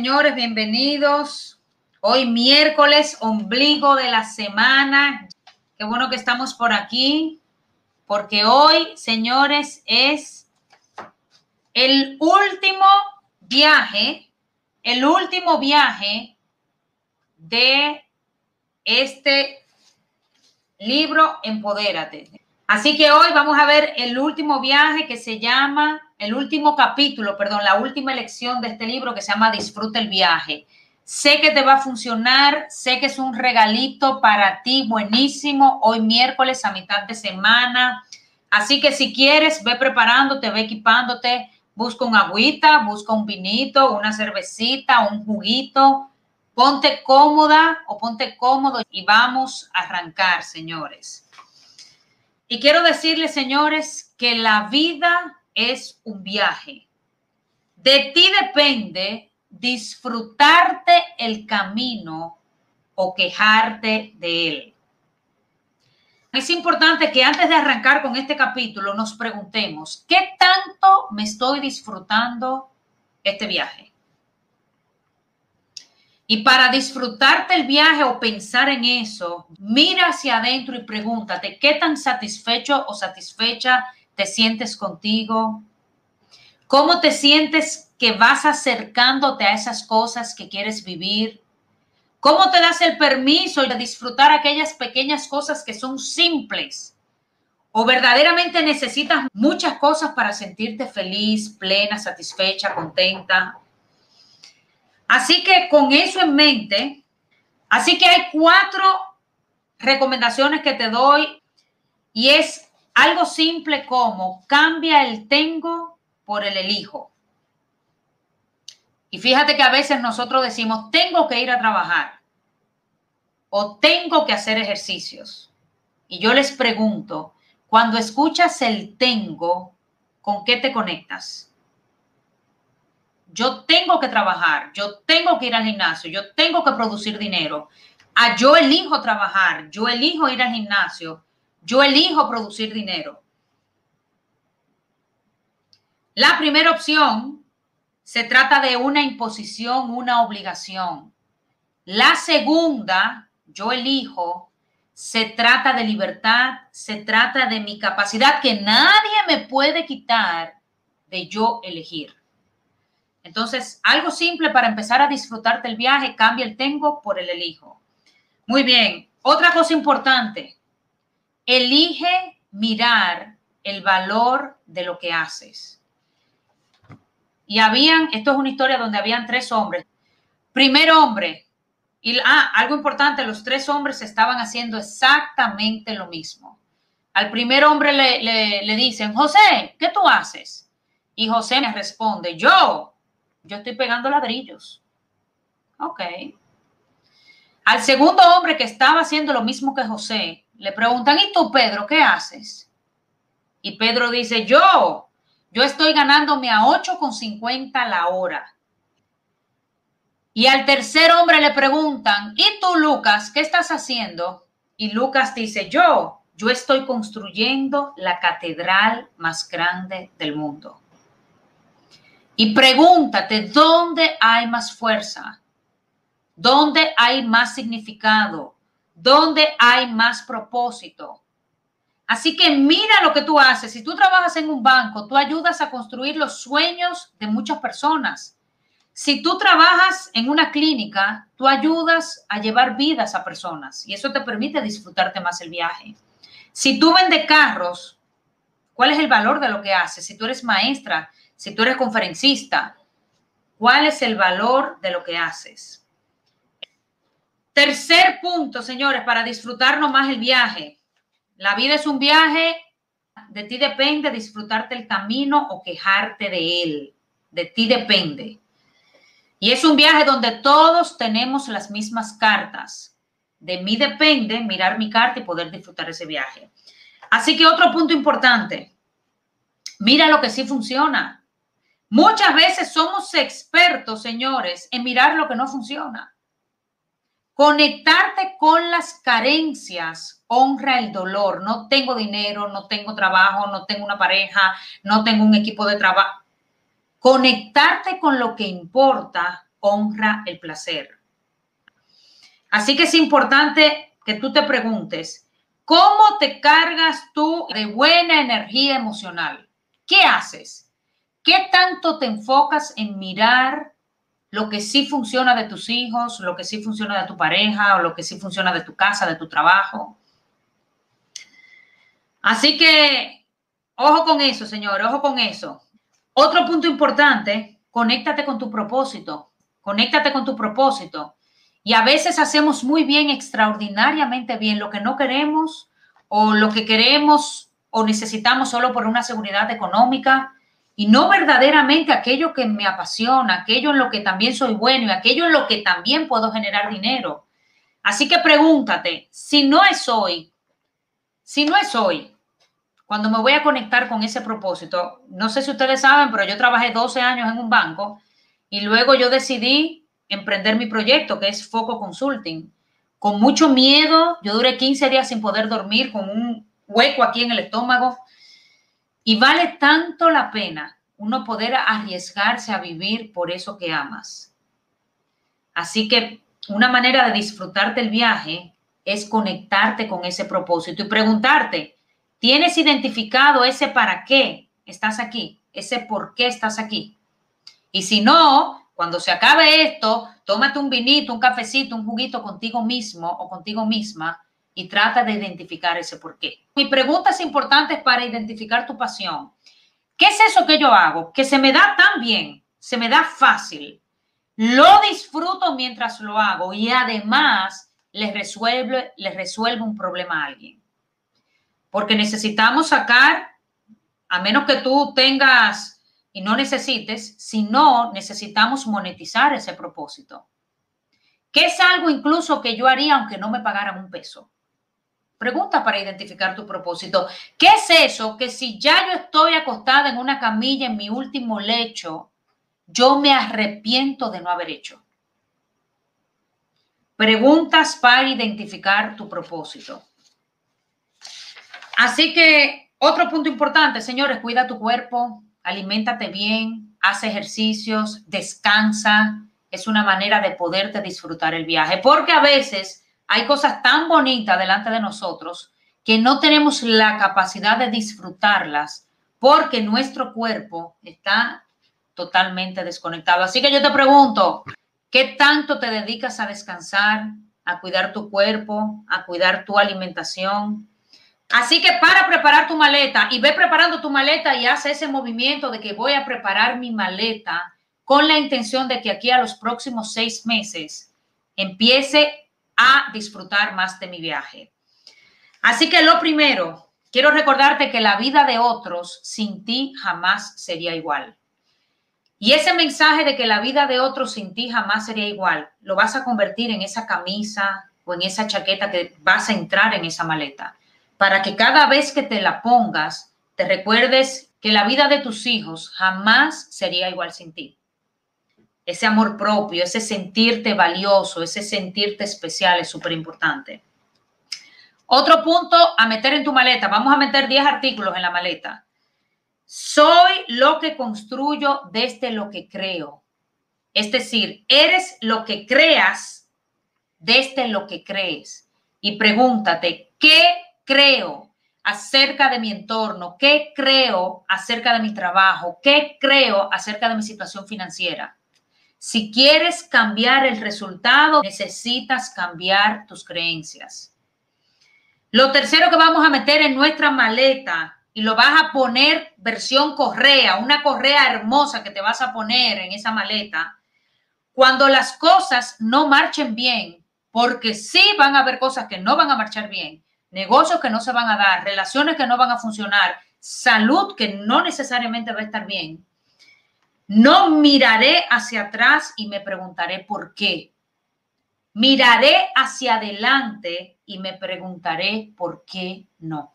señores, bienvenidos. Hoy miércoles, ombligo de la semana. Qué bueno que estamos por aquí, porque hoy, señores, es el último viaje, el último viaje de este libro Empodérate. Así que hoy vamos a ver el último viaje que se llama, el último capítulo, perdón, la última lección de este libro que se llama Disfruta el viaje. Sé que te va a funcionar, sé que es un regalito para ti buenísimo hoy miércoles a mitad de semana. Así que si quieres, ve preparándote, ve equipándote, busca un agüita, busca un vinito, una cervecita, un juguito. Ponte cómoda o ponte cómodo y vamos a arrancar, señores. Y quiero decirles, señores, que la vida es un viaje. De ti depende disfrutarte el camino o quejarte de él. Es importante que antes de arrancar con este capítulo nos preguntemos, ¿qué tanto me estoy disfrutando este viaje? Y para disfrutarte el viaje o pensar en eso, mira hacia adentro y pregúntate qué tan satisfecho o satisfecha te sientes contigo. ¿Cómo te sientes que vas acercándote a esas cosas que quieres vivir? ¿Cómo te das el permiso de disfrutar aquellas pequeñas cosas que son simples? ¿O verdaderamente necesitas muchas cosas para sentirte feliz, plena, satisfecha, contenta? Así que con eso en mente, así que hay cuatro recomendaciones que te doy y es algo simple como cambia el tengo por el elijo. Y fíjate que a veces nosotros decimos, tengo que ir a trabajar o tengo que hacer ejercicios. Y yo les pregunto, cuando escuchas el tengo, ¿con qué te conectas? Yo tengo que trabajar, yo tengo que ir al gimnasio, yo tengo que producir dinero. Ah, yo elijo trabajar, yo elijo ir al gimnasio, yo elijo producir dinero. La primera opción se trata de una imposición, una obligación. La segunda, yo elijo, se trata de libertad, se trata de mi capacidad que nadie me puede quitar de yo elegir. Entonces, algo simple para empezar a disfrutarte el viaje, cambia el tengo por el elijo. Muy bien, otra cosa importante, elige mirar el valor de lo que haces. Y habían, esto es una historia donde habían tres hombres. Primer hombre, y ah, algo importante, los tres hombres estaban haciendo exactamente lo mismo. Al primer hombre le, le, le dicen, José, ¿qué tú haces? Y José me responde, yo yo estoy pegando ladrillos. Ok. Al segundo hombre que estaba haciendo lo mismo que José, le preguntan, ¿y tú, Pedro, qué haces? Y Pedro dice, yo, yo estoy ganándome a 8,50 la hora. Y al tercer hombre le preguntan, ¿y tú, Lucas, qué estás haciendo? Y Lucas dice, yo, yo estoy construyendo la catedral más grande del mundo. Y pregúntate, ¿dónde hay más fuerza? ¿Dónde hay más significado? ¿Dónde hay más propósito? Así que mira lo que tú haces. Si tú trabajas en un banco, tú ayudas a construir los sueños de muchas personas. Si tú trabajas en una clínica, tú ayudas a llevar vidas a personas y eso te permite disfrutarte más el viaje. Si tú vendes carros, ¿cuál es el valor de lo que haces? Si tú eres maestra, si tú eres conferencista, ¿cuál es el valor de lo que haces? Tercer punto, señores, para disfrutarnos más el viaje. La vida es un viaje, de ti depende disfrutarte el camino o quejarte de él. De ti depende. Y es un viaje donde todos tenemos las mismas cartas. De mí depende mirar mi carta y poder disfrutar ese viaje. Así que otro punto importante, mira lo que sí funciona. Muchas veces somos expertos, señores, en mirar lo que no funciona. Conectarte con las carencias honra el dolor. No tengo dinero, no tengo trabajo, no tengo una pareja, no tengo un equipo de trabajo. Conectarte con lo que importa honra el placer. Así que es importante que tú te preguntes, ¿cómo te cargas tú de buena energía emocional? ¿Qué haces? ¿Qué tanto te enfocas en mirar lo que sí funciona de tus hijos, lo que sí funciona de tu pareja o lo que sí funciona de tu casa, de tu trabajo? Así que, ojo con eso, señor, ojo con eso. Otro punto importante, conéctate con tu propósito, conéctate con tu propósito. Y a veces hacemos muy bien, extraordinariamente bien, lo que no queremos o lo que queremos o necesitamos solo por una seguridad económica y no verdaderamente aquello que me apasiona, aquello en lo que también soy bueno y aquello en lo que también puedo generar dinero. Así que pregúntate, si no es hoy, si no es hoy, cuando me voy a conectar con ese propósito, no sé si ustedes saben, pero yo trabajé 12 años en un banco y luego yo decidí emprender mi proyecto, que es Foco Consulting. Con mucho miedo, yo duré 15 días sin poder dormir, con un hueco aquí en el estómago. Y vale tanto la pena uno poder arriesgarse a vivir por eso que amas. Así que una manera de disfrutarte el viaje es conectarte con ese propósito y preguntarte, ¿tienes identificado ese para qué estás aquí? Ese por qué estás aquí. Y si no, cuando se acabe esto, tómate un vinito, un cafecito, un juguito contigo mismo o contigo misma y trata de identificar ese por qué. Mi pregunta es importante para identificar tu pasión. ¿Qué es eso que yo hago? Que se me da tan bien, se me da fácil. Lo disfruto mientras lo hago y además les resuelve, les resuelve un problema a alguien. Porque necesitamos sacar, a menos que tú tengas y no necesites, sino necesitamos monetizar ese propósito. ¿Qué es algo incluso que yo haría aunque no me pagaran un peso? Pregunta para identificar tu propósito. ¿Qué es eso que si ya yo estoy acostada en una camilla en mi último lecho, yo me arrepiento de no haber hecho? Preguntas para identificar tu propósito. Así que otro punto importante, señores, cuida tu cuerpo, aliméntate bien, haz ejercicios, descansa. Es una manera de poderte disfrutar el viaje, porque a veces hay cosas tan bonitas delante de nosotros que no tenemos la capacidad de disfrutarlas porque nuestro cuerpo está totalmente desconectado. Así que yo te pregunto, ¿qué tanto te dedicas a descansar, a cuidar tu cuerpo, a cuidar tu alimentación? Así que para preparar tu maleta y ve preparando tu maleta y haz ese movimiento de que voy a preparar mi maleta con la intención de que aquí a los próximos seis meses empiece a disfrutar más de mi viaje. Así que lo primero, quiero recordarte que la vida de otros sin ti jamás sería igual. Y ese mensaje de que la vida de otros sin ti jamás sería igual, lo vas a convertir en esa camisa o en esa chaqueta que vas a entrar en esa maleta para que cada vez que te la pongas, te recuerdes que la vida de tus hijos jamás sería igual sin ti. Ese amor propio, ese sentirte valioso, ese sentirte especial es súper importante. Otro punto a meter en tu maleta. Vamos a meter 10 artículos en la maleta. Soy lo que construyo desde lo que creo. Es decir, eres lo que creas desde lo que crees. Y pregúntate, ¿qué creo acerca de mi entorno, qué creo acerca de mi trabajo, qué creo acerca de mi situación financiera. Si quieres cambiar el resultado, necesitas cambiar tus creencias. Lo tercero que vamos a meter en nuestra maleta y lo vas a poner versión correa, una correa hermosa que te vas a poner en esa maleta. Cuando las cosas no marchen bien, porque sí van a haber cosas que no van a marchar bien, negocios que no se van a dar, relaciones que no van a funcionar, salud que no necesariamente va a estar bien, no miraré hacia atrás y me preguntaré por qué. Miraré hacia adelante y me preguntaré por qué no.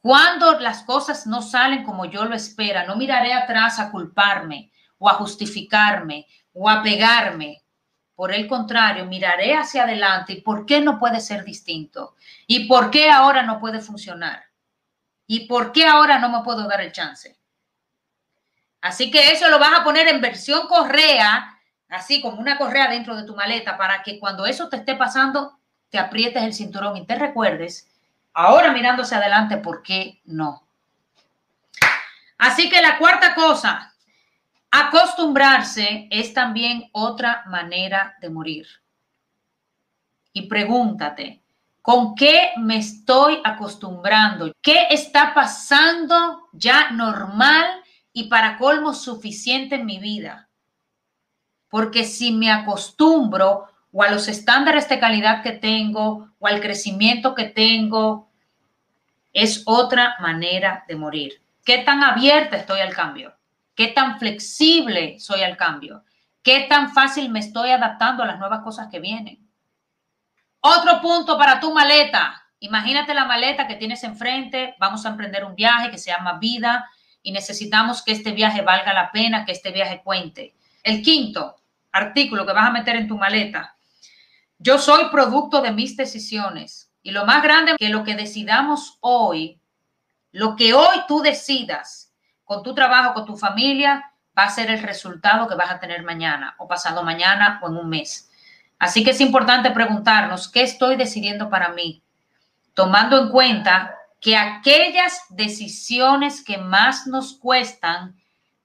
Cuando las cosas no salen como yo lo espera, no miraré atrás a culparme o a justificarme o a pegarme. Por el contrario, miraré hacia adelante y por qué no puede ser distinto y por qué ahora no puede funcionar y por qué ahora no me puedo dar el chance. Así que eso lo vas a poner en versión correa, así como una correa dentro de tu maleta, para que cuando eso te esté pasando, te aprietes el cinturón y te recuerdes, ahora mirándose adelante, ¿por qué no? Así que la cuarta cosa, acostumbrarse es también otra manera de morir. Y pregúntate, ¿con qué me estoy acostumbrando? ¿Qué está pasando ya normal y para colmo suficiente en mi vida? Porque si me acostumbro o a los estándares de calidad que tengo o al crecimiento que tengo, es otra manera de morir. ¿Qué tan abierta estoy al cambio? ¿Qué tan flexible soy al cambio? ¿Qué tan fácil me estoy adaptando a las nuevas cosas que vienen? Otro punto para tu maleta. Imagínate la maleta que tienes enfrente. Vamos a emprender un viaje que se llama vida y necesitamos que este viaje valga la pena, que este viaje cuente. El quinto artículo que vas a meter en tu maleta. Yo soy producto de mis decisiones. Y lo más grande que lo que decidamos hoy lo que hoy tú decidas con tu trabajo, con tu familia, va a ser el resultado que vas a tener mañana o pasado mañana o en un mes. Así que es importante preguntarnos, ¿qué estoy decidiendo para mí? Tomando en cuenta que aquellas decisiones que más nos cuestan,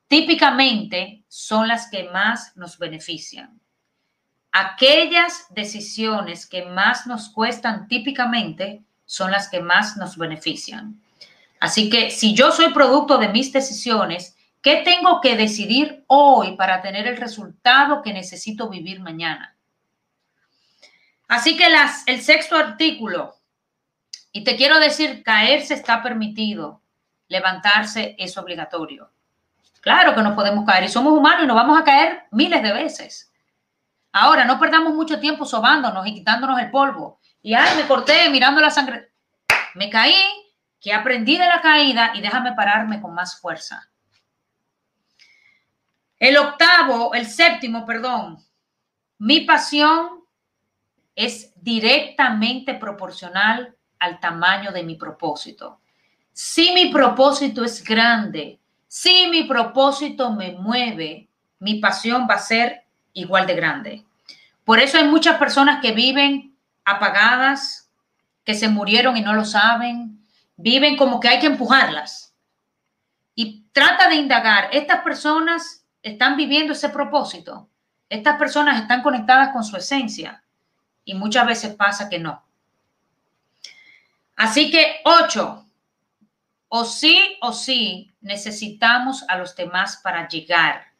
típicamente son las que más nos benefician. Aquellas decisiones que más nos cuestan típicamente son las que más nos benefician. Así que si yo soy producto de mis decisiones, ¿qué tengo que decidir hoy para tener el resultado que necesito vivir mañana? Así que las, el sexto artículo, y te quiero decir, caerse está permitido, levantarse es obligatorio. Claro que nos podemos caer y somos humanos y nos vamos a caer miles de veces. Ahora, no perdamos mucho tiempo sobándonos y quitándonos el polvo. Y ay, me corté mirando la sangre. Me caí, que aprendí de la caída y déjame pararme con más fuerza. El octavo, el séptimo, perdón, mi pasión es directamente proporcional al tamaño de mi propósito. Si mi propósito es grande, si mi propósito me mueve, mi pasión va a ser igual de grande. Por eso hay muchas personas que viven apagadas, que se murieron y no lo saben, viven como que hay que empujarlas. Y trata de indagar, estas personas están viviendo ese propósito, estas personas están conectadas con su esencia y muchas veces pasa que no. Así que ocho, o sí o sí necesitamos a los demás para llegar,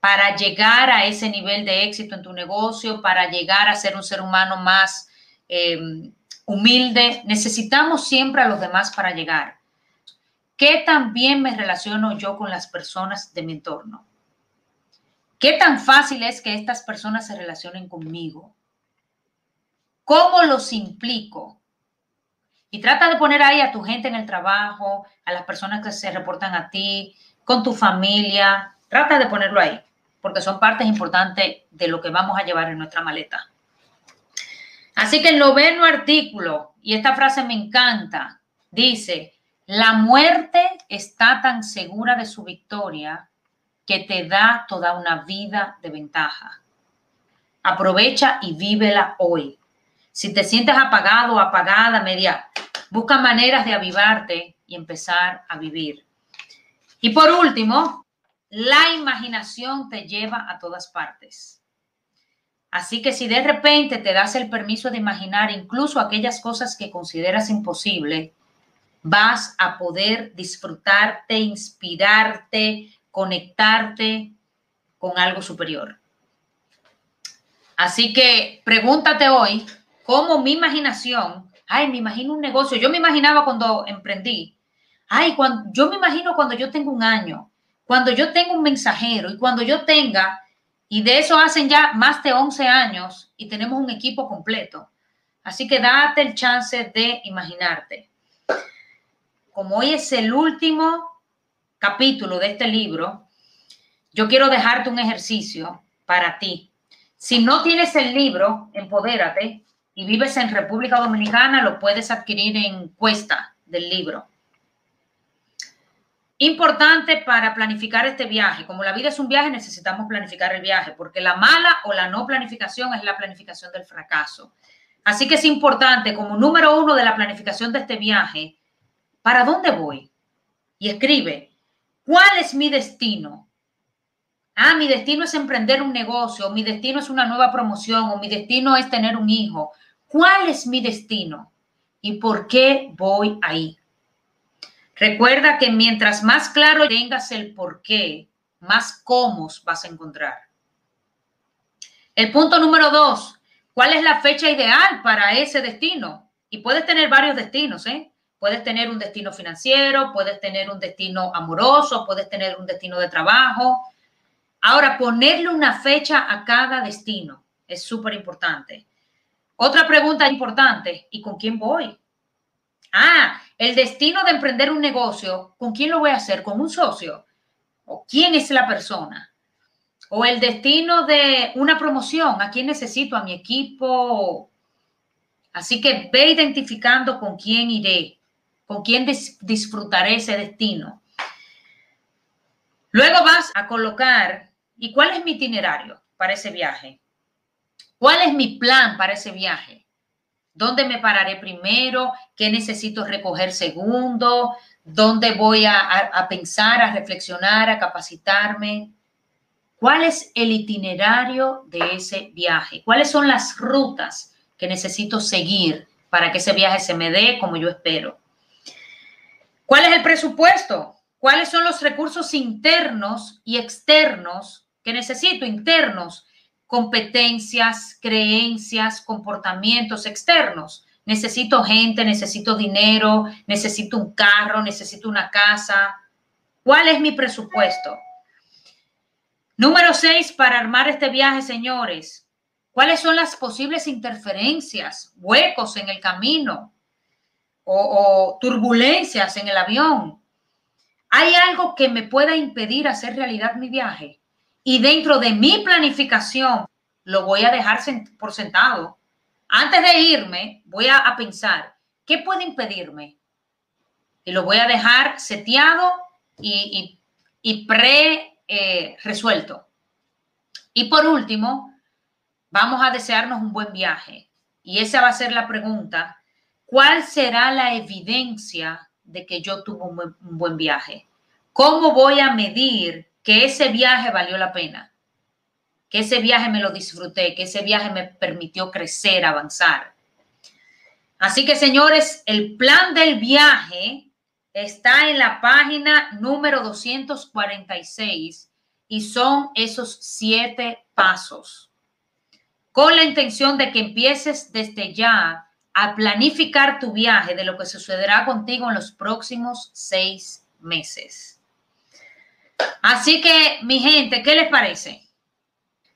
para llegar a ese nivel de éxito en tu negocio, para llegar a ser un ser humano más eh, humilde, necesitamos siempre a los demás para llegar. ¿Qué tan bien me relaciono yo con las personas de mi entorno? ¿Qué tan fácil es que estas personas se relacionen conmigo? ¿Cómo los implico? Y trata de poner ahí a tu gente en el trabajo, a las personas que se reportan a ti, con tu familia. Trata de ponerlo ahí, porque son partes importantes de lo que vamos a llevar en nuestra maleta. Así que el noveno artículo, y esta frase me encanta, dice, la muerte está tan segura de su victoria que te da toda una vida de ventaja. Aprovecha y vívela hoy. Si te sientes apagado o apagada, media, busca maneras de avivarte y empezar a vivir. Y por último, la imaginación te lleva a todas partes. Así que si de repente te das el permiso de imaginar incluso aquellas cosas que consideras imposible, vas a poder disfrutarte, inspirarte, conectarte con algo superior. Así que pregúntate hoy cómo mi imaginación, ay, me imagino un negocio, yo me imaginaba cuando emprendí, ay, cuando, yo me imagino cuando yo tengo un año, cuando yo tengo un mensajero y cuando yo tenga y de eso hacen ya más de 11 años y tenemos un equipo completo. Así que date el chance de imaginarte. Como hoy es el último capítulo de este libro, yo quiero dejarte un ejercicio para ti. Si no tienes el libro, empodérate y vives en República Dominicana, lo puedes adquirir en cuesta del libro. Importante para planificar este viaje. Como la vida es un viaje, necesitamos planificar el viaje, porque la mala o la no planificación es la planificación del fracaso. Así que es importante, como número uno de la planificación de este viaje, ¿para dónde voy? Y escribe, ¿cuál es mi destino? Ah, mi destino es emprender un negocio, mi destino es una nueva promoción, o mi destino es tener un hijo. ¿Cuál es mi destino? ¿Y por qué voy ahí? Recuerda que mientras más claro tengas el por qué, más cómo vas a encontrar. El punto número dos, ¿cuál es la fecha ideal para ese destino? Y puedes tener varios destinos, ¿eh? Puedes tener un destino financiero, puedes tener un destino amoroso, puedes tener un destino de trabajo. Ahora, ponerle una fecha a cada destino es súper importante. Otra pregunta importante, ¿y con quién voy? Ah, el destino de emprender un negocio, ¿con quién lo voy a hacer? ¿Con un socio? ¿O quién es la persona? O el destino de una promoción, ¿a quién necesito? ¿A mi equipo? Así que ve identificando con quién iré, con quién disfrutaré ese destino. Luego vas a colocar, ¿y cuál es mi itinerario para ese viaje? ¿Cuál es mi plan para ese viaje? ¿Dónde me pararé primero? ¿Qué necesito recoger segundo? ¿Dónde voy a, pensar, a reflexionar, a capacitarme? ¿Cuál es el itinerario de ese viaje? ¿Cuáles son las rutas que necesito seguir para que ese viaje se me dé como yo espero? ¿Cuál es el presupuesto? ¿Cuáles son los recursos internos y externos que necesito? Internos competencias, creencias, comportamientos externos. Necesito gente, necesito dinero, necesito un carro, necesito una casa. ¿Cuál es mi presupuesto? Número seis, para armar este viaje, señores, ¿cuáles son las posibles interferencias, huecos en el camino o, o turbulencias en el avión? ¿Hay algo que me pueda impedir hacer realidad mi viaje? Y dentro de mi planificación lo voy a dejar por sentado. Antes de irme, voy a, pensar, ¿qué puede impedirme? Y lo voy a dejar seteado y, pre-resuelto. Eh, y por último, vamos a desearnos un buen viaje. Y esa va a ser la pregunta. ¿Cuál será la evidencia de que yo tuve un buen viaje? ¿Cómo voy a medir que ese viaje valió la pena, que ese viaje me lo disfruté, que ese viaje me permitió crecer, avanzar. Así que, señores, el plan del viaje está en la página número 246 y son esos siete pasos con la intención de que empieces desde ya a planificar tu viaje de lo que sucederá contigo en los próximos seis meses. Así que, mi gente, ¿qué les parece?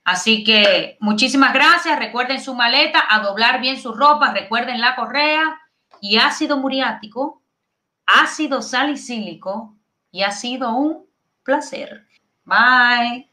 Así que muchísimas gracias. Recuerden su maleta, a doblar bien su ropa, recuerden la correa y ácido muriático, ácido salicílico y ha sido un placer. Bye.